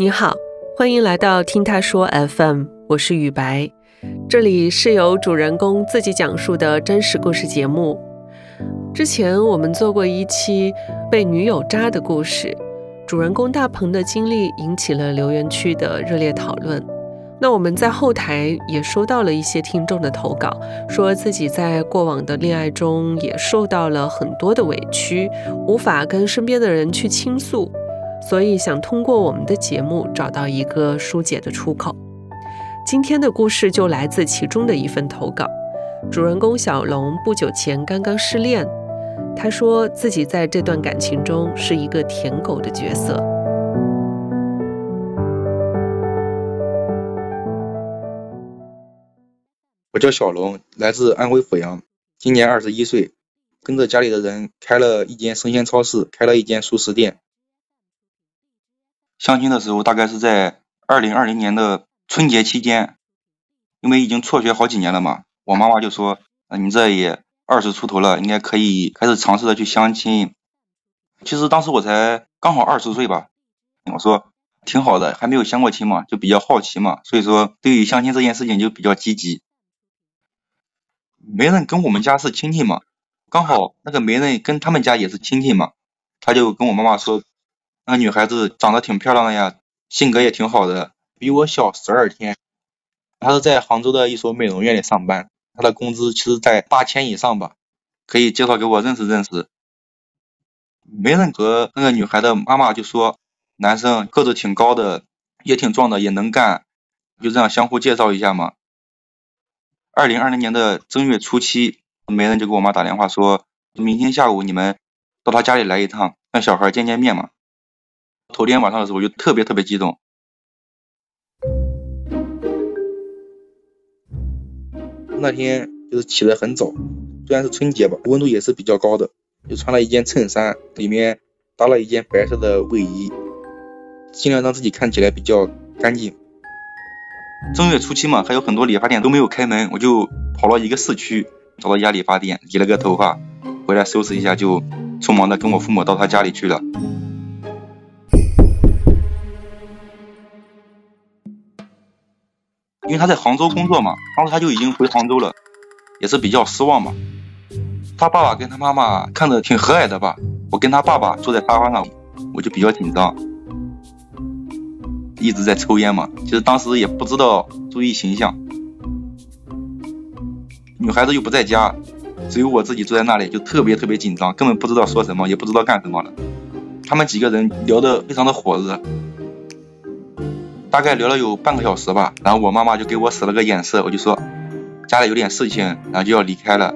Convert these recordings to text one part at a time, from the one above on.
你好，欢迎来到听他说 FM，我是雨白，这里是由主人公自己讲述的真实故事节目。之前我们做过一期被女友渣的故事，主人公大鹏的经历引起了留言区的热烈讨论。那我们在后台也收到了一些听众的投稿，说自己在过往的恋爱中也受到了很多的委屈，无法跟身边的人去倾诉。所以想通过我们的节目找到一个疏解的出口。今天的故事就来自其中的一份投稿。主人公小龙不久前刚刚失恋，他说自己在这段感情中是一个舔狗的角色。我叫小龙，来自安徽阜阳，今年二十一岁，跟着家里的人开了一间生鲜超市，开了一间熟食店。相亲的时候，大概是在二零二零年的春节期间，因为已经辍学好几年了嘛，我妈妈就说：“你这也二十出头了，应该可以开始尝试的去相亲。”其实当时我才刚好二十岁吧，我说挺好的，还没有相过亲嘛，就比较好奇嘛，所以说对于相亲这件事情就比较积极。媒人跟我们家是亲戚嘛，刚好那个媒人跟他们家也是亲戚嘛，他就跟我妈妈说。那女孩子长得挺漂亮的呀，性格也挺好的，比我小十二天。她是在杭州的一所美容院里上班，她的工资其实在八千以上吧，可以介绍给我认识认识。媒人和那个女孩的妈妈就说，男生个子挺高的，也挺壮的，也能干，就这样相互介绍一下嘛。二零二零年的正月初七，媒人就给我妈打电话说，明天下午你们到他家里来一趟，让小孩见见面嘛。头天晚上的时候，我就特别特别激动。那天就是起得很早，虽然是春节吧，温度也是比较高的，就穿了一件衬衫，里面搭了一件白色的卫衣，尽量让自己看起来比较干净。正月初七嘛，还有很多理发店都没有开门，我就跑到一个市区，找到一家理发店，理了个头发，回来收拾一下，就匆忙的跟我父母到他家里去了。因为他在杭州工作嘛，当时他就已经回杭州了，也是比较失望嘛。他爸爸跟他妈妈看着挺和蔼的吧，我跟他爸爸坐在沙发上，我就比较紧张，一直在抽烟嘛。其实当时也不知道注意形象，女孩子又不在家，只有我自己坐在那里，就特别特别紧张，根本不知道说什么，也不知道干什么了。他们几个人聊得非常的火热。大概聊了有半个小时吧，然后我妈妈就给我使了个眼色，我就说家里有点事情，然后就要离开了。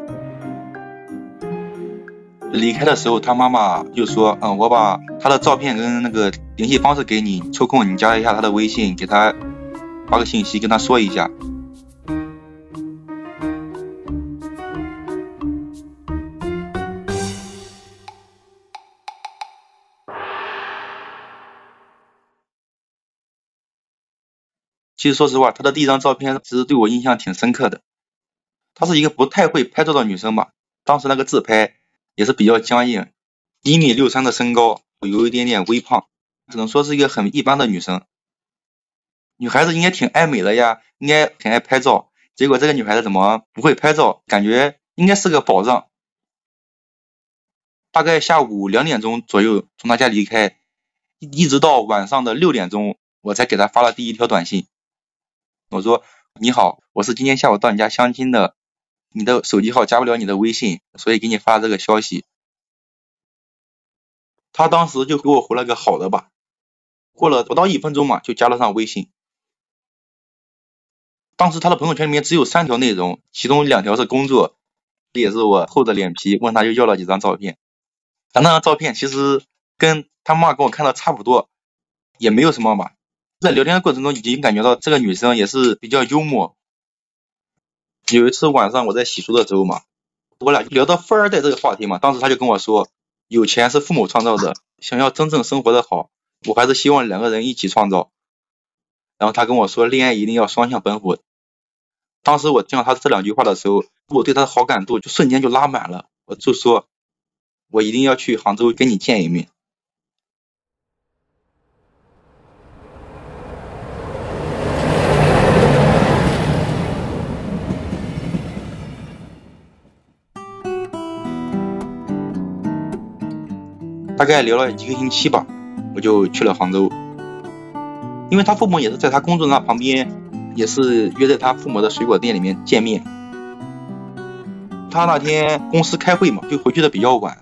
离开的时候，他妈妈就说：“嗯，我把他的照片跟那个联系方式给你，抽空你加一下他的微信，给他发个信息，跟他说一下。”其实说实话，她的第一张照片其实对我印象挺深刻的。她是一个不太会拍照的女生吧，当时那个自拍也是比较僵硬，一米六三的身高，有一点点微胖，只能说是一个很一般的女生。女孩子应该挺爱美的呀，应该挺爱拍照，结果这个女孩子怎么不会拍照？感觉应该是个宝藏。大概下午两点钟左右从她家离开，一直到晚上的六点钟，我才给她发了第一条短信。我说你好，我是今天下午到你家相亲的，你的手机号加不了你的微信，所以给你发这个消息。他当时就给我回了个好的吧，过了不到一分钟嘛，就加了上微信。当时他的朋友圈里面只有三条内容，其中两条是工作，这也是我厚着脸皮问他又要了几张照片。他那张照片其实跟他妈给我看的差不多，也没有什么吧。在聊天的过程中，已经感觉到这个女生也是比较幽默。有一次晚上我在洗漱的时候嘛，我俩聊到富二代这个话题嘛，当时她就跟我说，有钱是父母创造的，想要真正生活的好，我还是希望两个人一起创造。然后他跟我说，恋爱一定要双向奔赴。当时我听到他这两句话的时候，我对他的好感度就瞬间就拉满了，我就说，我一定要去杭州跟你见一面。大概聊了一个星期吧，我就去了杭州。因为他父母也是在他工作那旁边，也是约在他父母的水果店里面见面。他那天公司开会嘛，就回去的比较晚。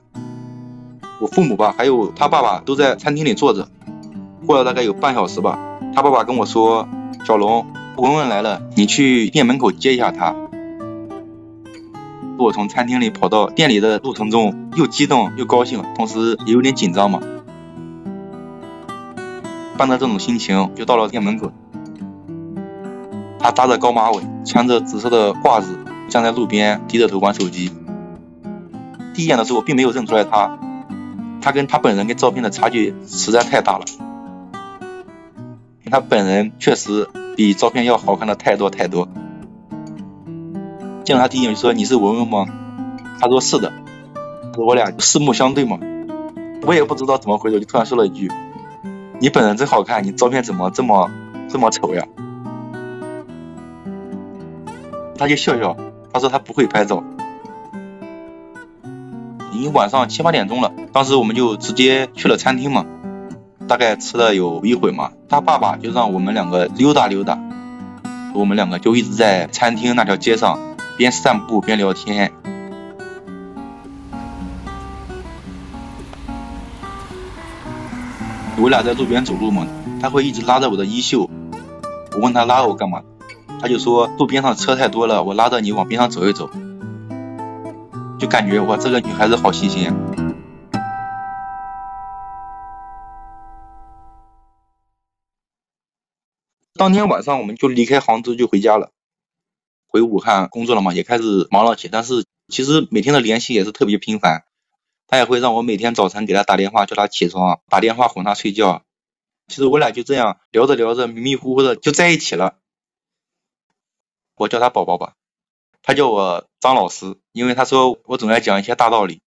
我父母吧，还有他爸爸都在餐厅里坐着。过了大概有半小时吧，他爸爸跟我说：“小龙，文文来了，你去店门口接一下他。”我从餐厅里跑到店里的路程中，又激动又高兴，同时也有点紧张嘛。伴着这种心情，就到了店门口。他扎着高马尾，穿着紫色的褂子，站在路边低着头玩手机。第一眼的时候，我并没有认出来他，他跟他本人跟照片的差距实在太大了。他本人确实比照片要好看的太多太多。见到他第一眼就说：“你是文文吗？”他说：“是的。”我俩四目相对嘛，我也不知道怎么回，我就突然说了一句：“你本人真好看，你照片怎么这么这么丑呀？”他就笑笑，他说他不会拍照。已经晚上七八点钟了，当时我们就直接去了餐厅嘛，大概吃了有一会嘛，他爸爸就让我们两个溜达溜达，我们两个就一直在餐厅那条街上。边散步边聊天，我俩在路边走路嘛，他会一直拉着我的衣袖。我问他拉我干嘛，他就说路边上车太多了，我拉着你往边上走一走。就感觉哇，这个女孩子好细心啊。当天晚上我们就离开杭州就回家了。回武汉工作了嘛，也开始忙了起，但是其实每天的联系也是特别频繁。他也会让我每天早晨给他打电话叫他起床，打电话哄他睡觉。其实我俩就这样聊着聊着，迷迷糊糊的就在一起了。我叫他宝宝吧，他叫我张老师，因为他说我总爱讲一些大道理。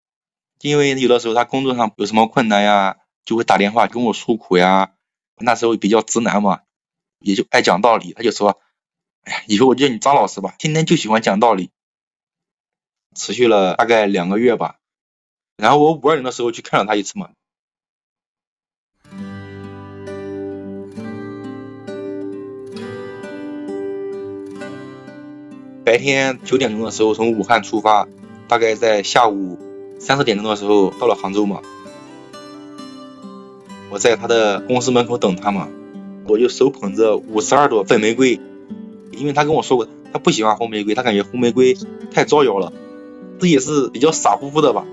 因为有的时候他工作上有什么困难呀，就会打电话跟我诉苦呀。那时候比较直男嘛，也就爱讲道理，他就说。哎，以后我叫你张老师吧，天天就喜欢讲道理。持续了大概两个月吧，然后我五二零的时候去看了他一次嘛。白天九点钟的时候从武汉出发，大概在下午三四点钟的时候到了杭州嘛。我在他的公司门口等他嘛，我就手捧着五十二朵粉玫瑰。因为他跟我说过，他不喜欢红玫瑰，他感觉红玫瑰太招摇了。这也是比较傻乎乎的吧。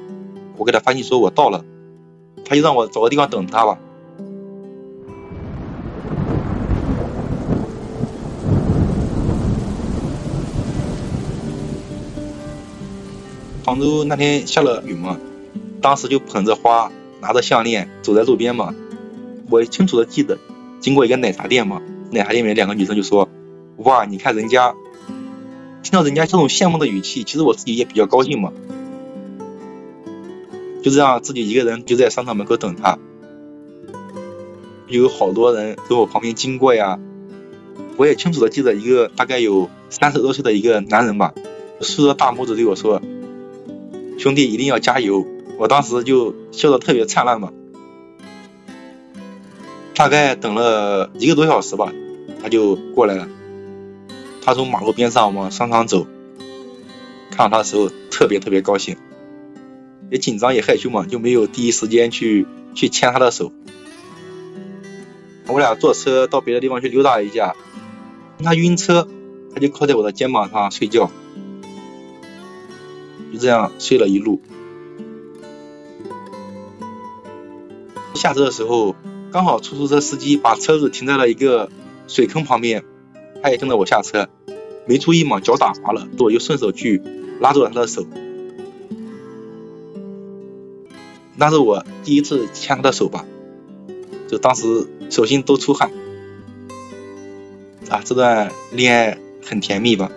我给他发信息说我到了，他就让我找个地方等他吧。杭州那天下了雨嘛，当时就捧着花，拿着项链走在路边嘛。我清楚的记得，经过一个奶茶店嘛，奶茶店里面两个女生就说。哇，你看人家，听到人家这种羡慕的语气，其实我自己也比较高兴嘛。就这样，自己一个人就在商场门口等他，有好多人从我旁边经过呀。我也清楚的记得一个大概有三十多岁的一个男人吧，竖着大拇指对我说：“兄弟，一定要加油！”我当时就笑得特别灿烂嘛。大概等了一个多小时吧，他就过来了。他从马路边上往商场走，看到他的时候特别特别高兴，也紧张也害羞嘛，就没有第一时间去去牵他的手。我俩坐车到别的地方去溜达一下，他晕车，他就靠在我的肩膀上睡觉，就这样睡了一路。下车的时候，刚好出租车司机把车子停在了一个水坑旁边。他也跟着我下车，没注意嘛，脚打滑了，我就顺手去拉住了他的手。那是我第一次牵他的手吧，就当时手心都出汗，啊，这段恋爱很甜蜜吧。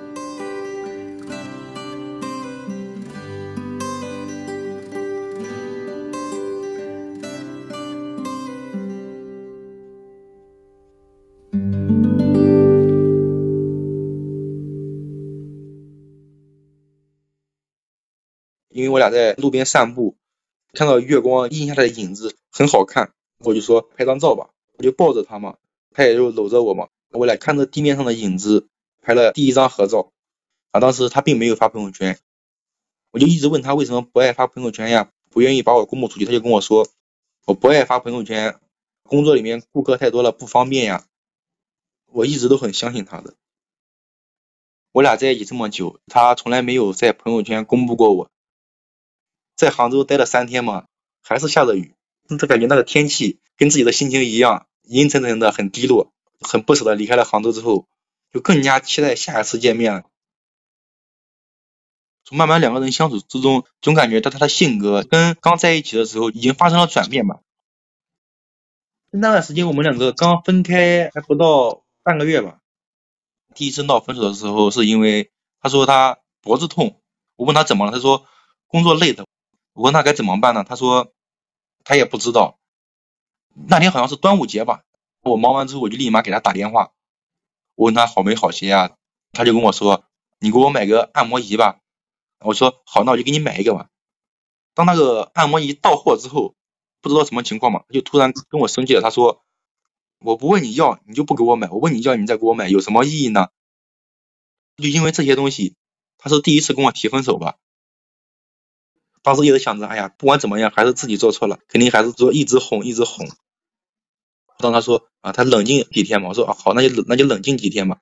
因为我俩在路边散步，看到月光映下的影子很好看，我就说拍张照吧，我就抱着他嘛，他也就搂着我嘛，我俩看着地面上的影子拍了第一张合照。啊，当时他并没有发朋友圈，我就一直问他为什么不爱发朋友圈呀，不愿意把我公布出去，他就跟我说我不爱发朋友圈，工作里面顾客太多了不方便呀。我一直都很相信他的。我俩在一起这么久，他从来没有在朋友圈公布过我。在杭州待了三天嘛，还是下着雨，就感觉那个天气跟自己的心情一样，阴沉沉的，很低落，很不舍得离开了杭州之后，就更加期待下一次见面了。从慢慢两个人相处之中，总感觉到他的性格跟刚在一起的时候已经发生了转变吧。那段时间我们两个刚分开还不到半个月吧。第一次闹分手的时候，是因为他说他脖子痛，我问他怎么了，他说工作累的。我问他该怎么办呢？他说他也不知道。那天好像是端午节吧，我忙完之后我就立马给他打电话，我问他好没好些呀？他就跟我说你给我买个按摩仪吧。我说好，那我就给你买一个吧。当那个按摩仪到货之后，不知道什么情况嘛，他就突然跟我生气了，他说。我不问你要，你就不给我买；我问你要，你再给我买，有什么意义呢？就因为这些东西，他是第一次跟我提分手吧。当时一直想着，哎呀，不管怎么样，还是自己做错了，肯定还是说一直哄，一直哄。当他说啊，他冷静几天嘛，我说啊，好，那就那就冷静几天吧。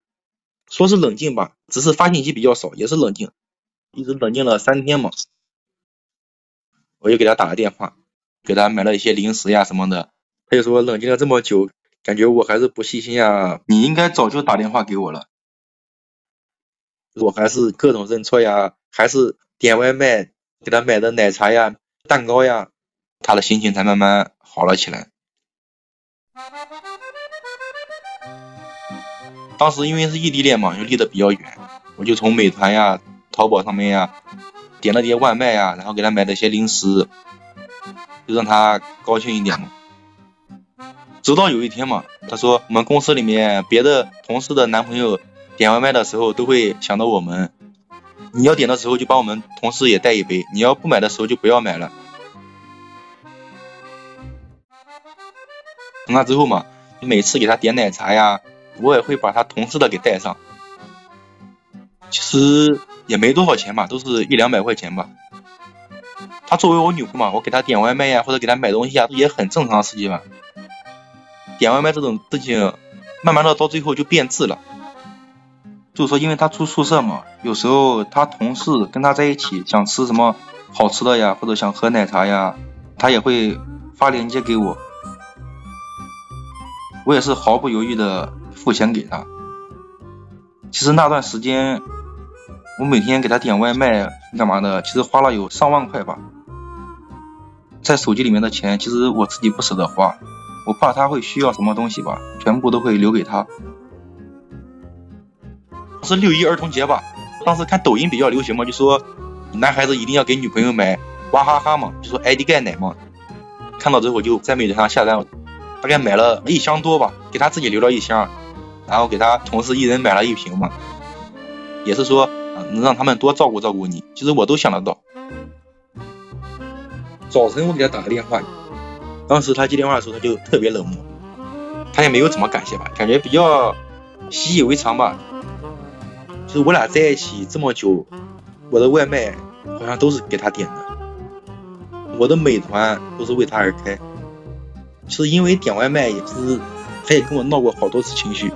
说是冷静吧，只是发信息比较少，也是冷静，一直冷静了三天嘛。我又给他打了电话，给他买了一些零食呀什么的。他就说冷静了这么久。感觉我还是不细心呀，你应该早就打电话给我了。我还是各种认错呀，还是点外卖给他买的奶茶呀、蛋糕呀，他的心情才慢慢好了起来。当时因为是异地恋嘛，又离得比较远，我就从美团呀、淘宝上面呀点了点外卖呀，然后给他买了些零食，就让他高兴一点嘛。直到有一天嘛，他说我们公司里面别的同事的男朋友点外卖的时候都会想到我们，你要点的时候就帮我们同事也带一杯，你要不买的时候就不要买了。从那之后嘛，每次给他点奶茶呀，我也会把他同事的给带上。其实也没多少钱吧，都是一两百块钱吧。他作为我女朋友嘛，我给他点外卖呀，或者给他买东西啊，也很正常的事情吧。点外卖这种事情，慢慢的到最后就变质了。就是说，因为他住宿舍嘛，有时候他同事跟他在一起，想吃什么好吃的呀，或者想喝奶茶呀，他也会发链接给我。我也是毫不犹豫的付钱给他。其实那段时间，我每天给他点外卖干嘛的，其实花了有上万块吧。在手机里面的钱，其实我自己不舍得花。我怕他会需要什么东西吧，全部都会留给他。是六一儿童节吧？当时看抖音比较流行嘛，就说男孩子一定要给女朋友买娃哈哈嘛，就说 ID 钙奶嘛。看到之后就在美团上下单，大概买了一箱多吧，给他自己留了一箱，然后给他同事一人买了一瓶嘛，也是说能让他们多照顾照顾你。其实我都想得到。早晨我给他打个电话。当时他接电话的时候，他就特别冷漠，他也没有怎么感谢吧，感觉比较习以为常吧。就我俩在一起这么久，我的外卖好像都是给他点的，我的美团都是为他而开。其实因为点外卖也是，他也跟我闹过好多次情绪。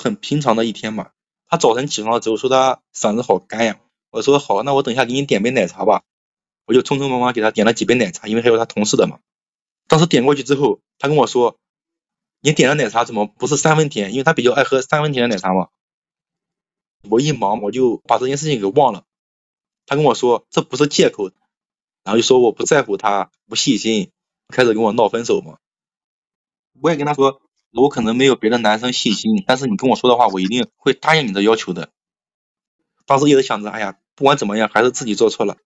很平常的一天嘛。他早晨起床之后说他嗓子好干呀，我说好，那我等一下给你点杯奶茶吧，我就匆匆忙忙给他点了几杯奶茶，因为还有他同事的嘛。当时点过去之后，他跟我说，你点的奶茶怎么不是三分甜？因为他比较爱喝三分甜的奶茶嘛。我一忙我就把这件事情给忘了。他跟我说这不是借口，然后就说我不在乎他，不细心，开始跟我闹分手嘛。我也跟他说。我可能没有别的男生细心，但是你跟我说的话，我一定会答应你的要求的。当时一直想着，哎呀，不管怎么样，还是自己做错了。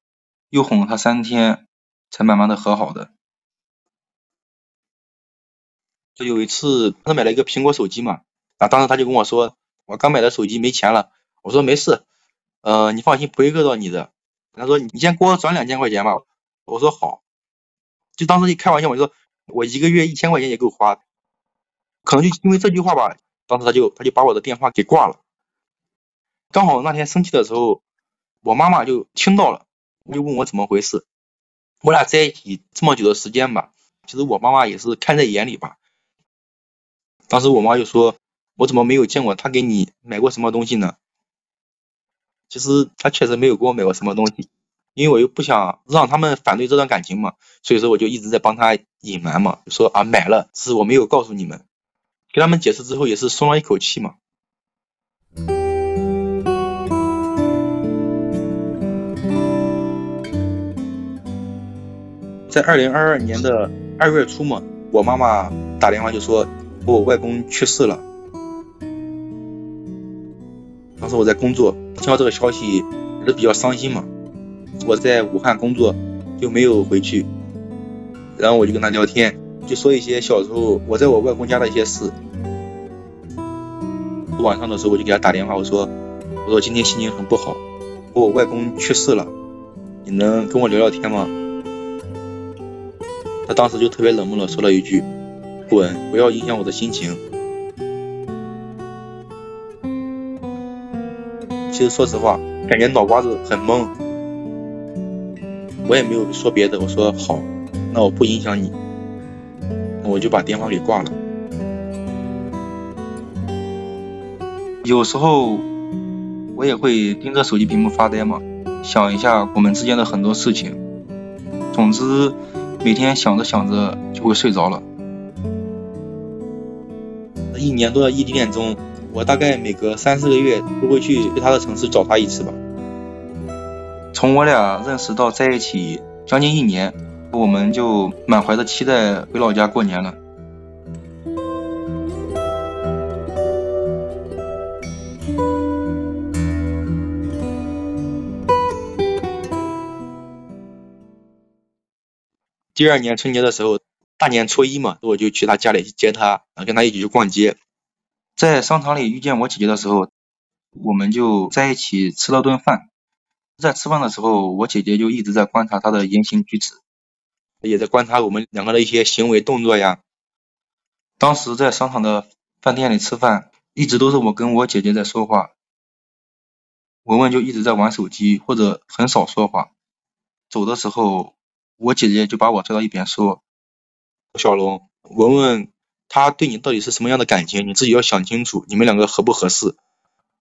又哄了他三天，才慢慢的和好的。就有一次，他买了一个苹果手机嘛，啊，当时他就跟我说，我刚买的手机没钱了。我说没事，呃，你放心，不会饿到你的。他说你先给我转两千块钱吧。我说好，就当时一开玩笑，我就说我一个月一千块钱也够花。可能就因为这句话吧，当时他就他就把我的电话给挂了。刚好那天生气的时候，我妈妈就听到了，就问我怎么回事。我俩在一起这么久的时间吧，其实我妈妈也是看在眼里吧。当时我妈就说，我怎么没有见过他给你买过什么东西呢？其实他确实没有给我买过什么东西，因为我又不想让他们反对这段感情嘛，所以说我就一直在帮他隐瞒嘛，说啊买了，是我没有告诉你们，给他们解释之后也是松了一口气嘛。在二零二二年的二月初嘛，我妈妈打电话就说我外公去世了，当时我在工作。听到这个消息也是比较伤心嘛，我在武汉工作就没有回去，然后我就跟他聊天，就说一些小时候我在我外公家的一些事。晚上的时候我就给他打电话，我说我说今天心情很不好，我外公去世了，你能跟我聊聊天吗？他当时就特别冷漠的说了一句：“滚，不要影响我的心情。”其实说实话，感觉脑瓜子很懵，我也没有说别的。我说好，那我不影响你，我就把电话给挂了。有时候我也会盯着手机屏幕发呆嘛，想一下我们之间的很多事情。总之，每天想着想着就会睡着了。一年多的异地恋中。我大概每隔三四个月都会去他的城市找他一次吧。从我俩认识到在一起将近一年，我们就满怀着期待回老家过年了。第二年春节的时候，大年初一嘛，我就去他家里去接他，然后跟他一起去逛街。在商场里遇见我姐姐的时候，我们就在一起吃了顿饭。在吃饭的时候，我姐姐就一直在观察他的言行举止，也在观察我们两个的一些行为动作呀。当时在商场的饭店里吃饭，一直都是我跟我姐姐在说话，文文就一直在玩手机或者很少说话。走的时候，我姐姐就把我拽到一边说：“小龙，文文。”他对你到底是什么样的感情？你自己要想清楚，你们两个合不合适？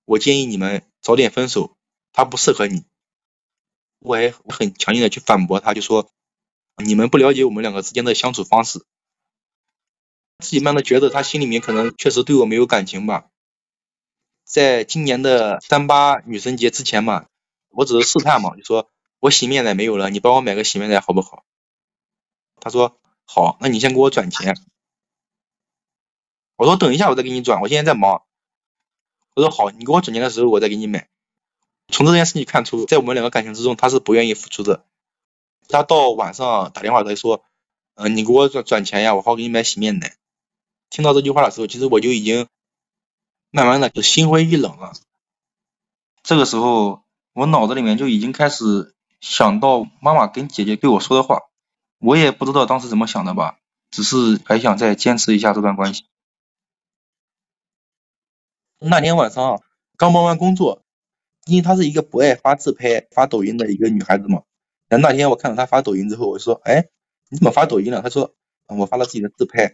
我建议你们早点分手，他不适合你。我还很强硬的去反驳他，就说你们不了解我们两个之间的相处方式。自己慢慢觉得他心里面可能确实对我没有感情吧。在今年的三八女神节之前嘛，我只是试探嘛，就说我洗面奶没有了，你帮我买个洗面奶好不好？他说好，那你先给我转钱。我说等一下，我再给你转，我现在在忙。我说好，你给我转钱的时候，我再给你买。从这件事情看出，在我们两个感情之中，他是不愿意付出的。他到晚上打电话，他就说，嗯，你给我转转钱呀，我好给你买洗面奶。听到这句话的时候，其实我就已经慢慢的就心灰意冷了。这个时候，我脑子里面就已经开始想到妈妈跟姐姐对我说的话，我也不知道当时怎么想的吧，只是还想再坚持一下这段关系。那天晚上刚忙完工作，因为她是一个不爱发自拍、发抖音的一个女孩子嘛。然后那天我看到她发抖音之后，我说：“哎，你怎么发抖音了？”她说：“我发了自己的自拍。”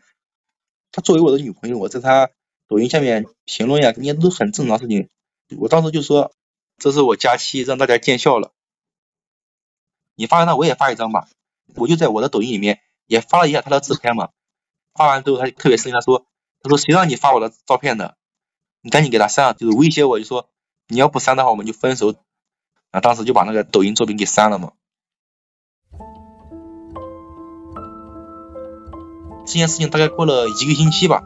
她作为我的女朋友，我在她抖音下面评论呀，人家都很正常事情。我当时就说：“这是我假期，让大家见笑了。”你发那我也发一张吧。我就在我的抖音里面也发了一下他的自拍嘛。发完之后，他就特别生气，他说：“他说谁让你发我的照片的？”你赶紧给他删了，就是威胁我，就说你要不删的话，我们就分手。啊，当时就把那个抖音作品给删了嘛。这件事情大概过了一个星期吧。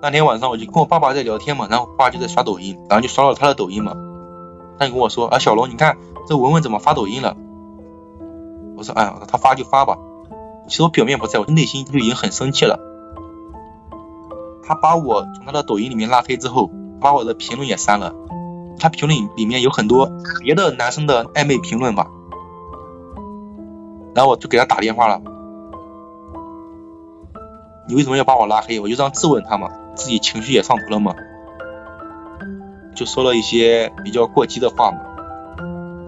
那天晚上我就跟我爸爸在聊天嘛，然后我爸就在刷抖音，然后就刷到他的抖音嘛。他就跟我说啊，小龙，你看这文文怎么发抖音了？我说哎，他发就发吧。其实我表面不在，我内心就已经很生气了。他把我从他的抖音里面拉黑之后。把我的评论也删了。他评论里面有很多别的男生的暧昧评论吧，然后我就给他打电话了。你为什么要把我拉黑？我就这样质问他嘛，自己情绪也上头了嘛，就说了一些比较过激的话嘛。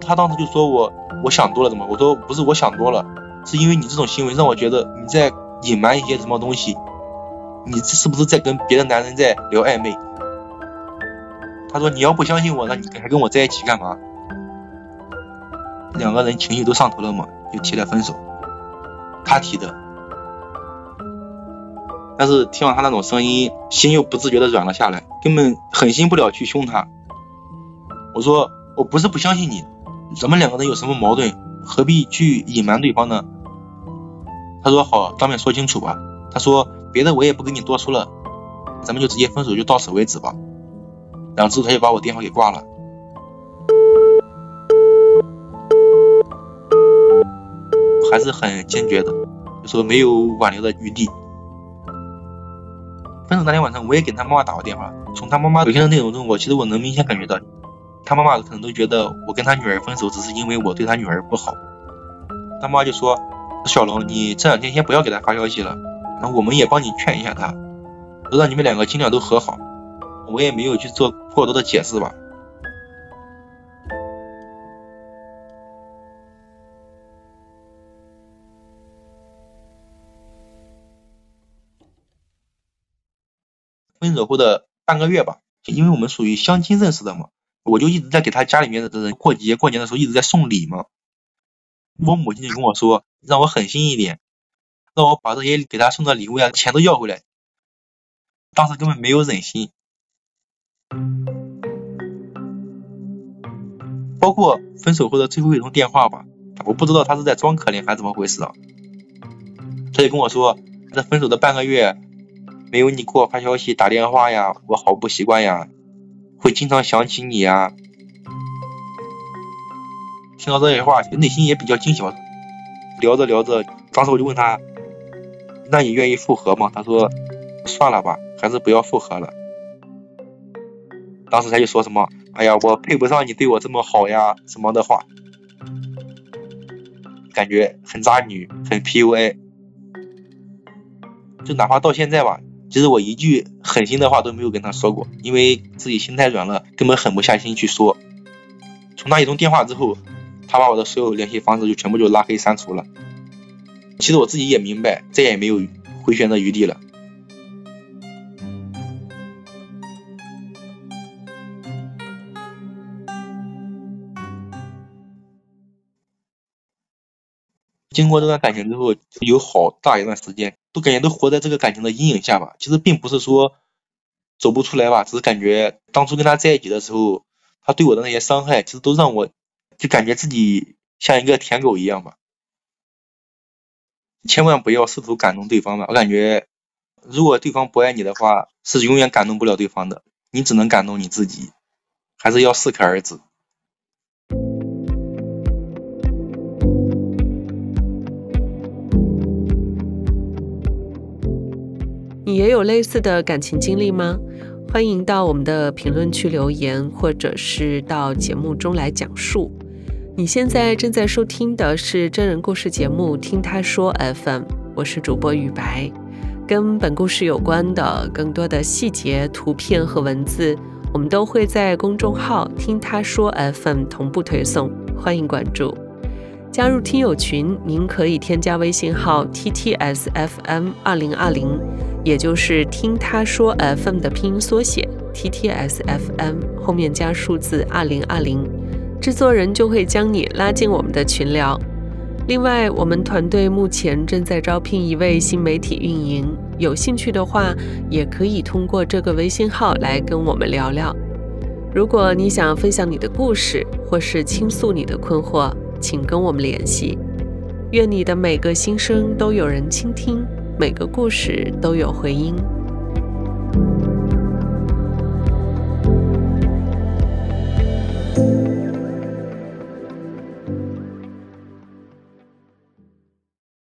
他当时就说我我想多了怎么？我说不是我想多了，是因为你这种行为让我觉得你在隐瞒一些什么东西，你是不是在跟别的男人在聊暧昧？他说你要不相信我，那你还跟我在一起干嘛？两个人情绪都上头了嘛，就提了分手。他提的。但是听到他那种声音，心又不自觉的软了下来，根本狠心不了去凶他。我说我不是不相信你，咱们两个人有什么矛盾，何必去隐瞒对方呢？他说好，当面说清楚吧。他说别的我也不跟你多说了，咱们就直接分手，就到此为止吧。然后之后他就把我电话给挂了，还是很坚决的，就说没有挽留的余地。分手那天晚上，我也给他妈妈打过电话。从他妈妈聊天的内容中，我其实我能明显感觉到，他妈妈可能都觉得我跟他女儿分手只是因为我对他女儿不好。他妈就说：“小龙，你这两天先不要给他发消息了，然后我们也帮你劝一下他，让你们两个尽量都和好。”我也没有去做过多的解释吧。分手后的半个月吧，因为我们属于相亲认识的嘛，我就一直在给他家里面的人过节过年的时候一直在送礼嘛。我母亲就跟我说，让我狠心一点，让我把这些给他送的礼物呀钱都要回来。当时根本没有忍心，包括分手后的最后一通电话吧，我不知道他是在装可怜还是怎么回事啊。他就跟我说，这分手的半个月。没有你给我发消息、打电话呀，我好不习惯呀，会经常想起你呀。听到这些话，内心也比较惊喜吧。聊着聊着，当时我就问他：“那你愿意复合吗？”他说：“算了吧，还是不要复合了。”当时他就说什么：“哎呀，我配不上你对我这么好呀，什么的话，感觉很渣女，很 PUA。”就哪怕到现在吧。其实我一句狠心的话都没有跟他说过，因为自己心太软了，根本狠不下心去说。从那一通电话之后，他把我的所有联系方式就全部就拉黑删除了。其实我自己也明白，再也没有回旋的余地了。经过这段感情之后，有好大一段时间都感觉都活在这个感情的阴影下吧。其实并不是说走不出来吧，只是感觉当初跟他在一起的时候，他对我的那些伤害，其实都让我就感觉自己像一个舔狗一样吧。千万不要试图感动对方吧，我感觉如果对方不爱你的话，是永远感动不了对方的，你只能感动你自己，还是要适可而止。也有类似的感情经历吗？欢迎到我们的评论区留言，或者是到节目中来讲述。你现在正在收听的是真人故事节目《听他说 FM》，我是主播雨白。跟本故事有关的更多的细节、图片和文字，我们都会在公众号“听他说 FM” 同步推送，欢迎关注。加入听友群，您可以添加微信号 ttsfm 二零二零。也就是听他说 FM 的拼音缩写 TTSFM 后面加数字二零二零，制作人就会将你拉进我们的群聊。另外，我们团队目前正在招聘一位新媒体运营，有兴趣的话，也可以通过这个微信号来跟我们聊聊。如果你想分享你的故事，或是倾诉你的困惑，请跟我们联系。愿你的每个心声都有人倾听。每个故事都有回音。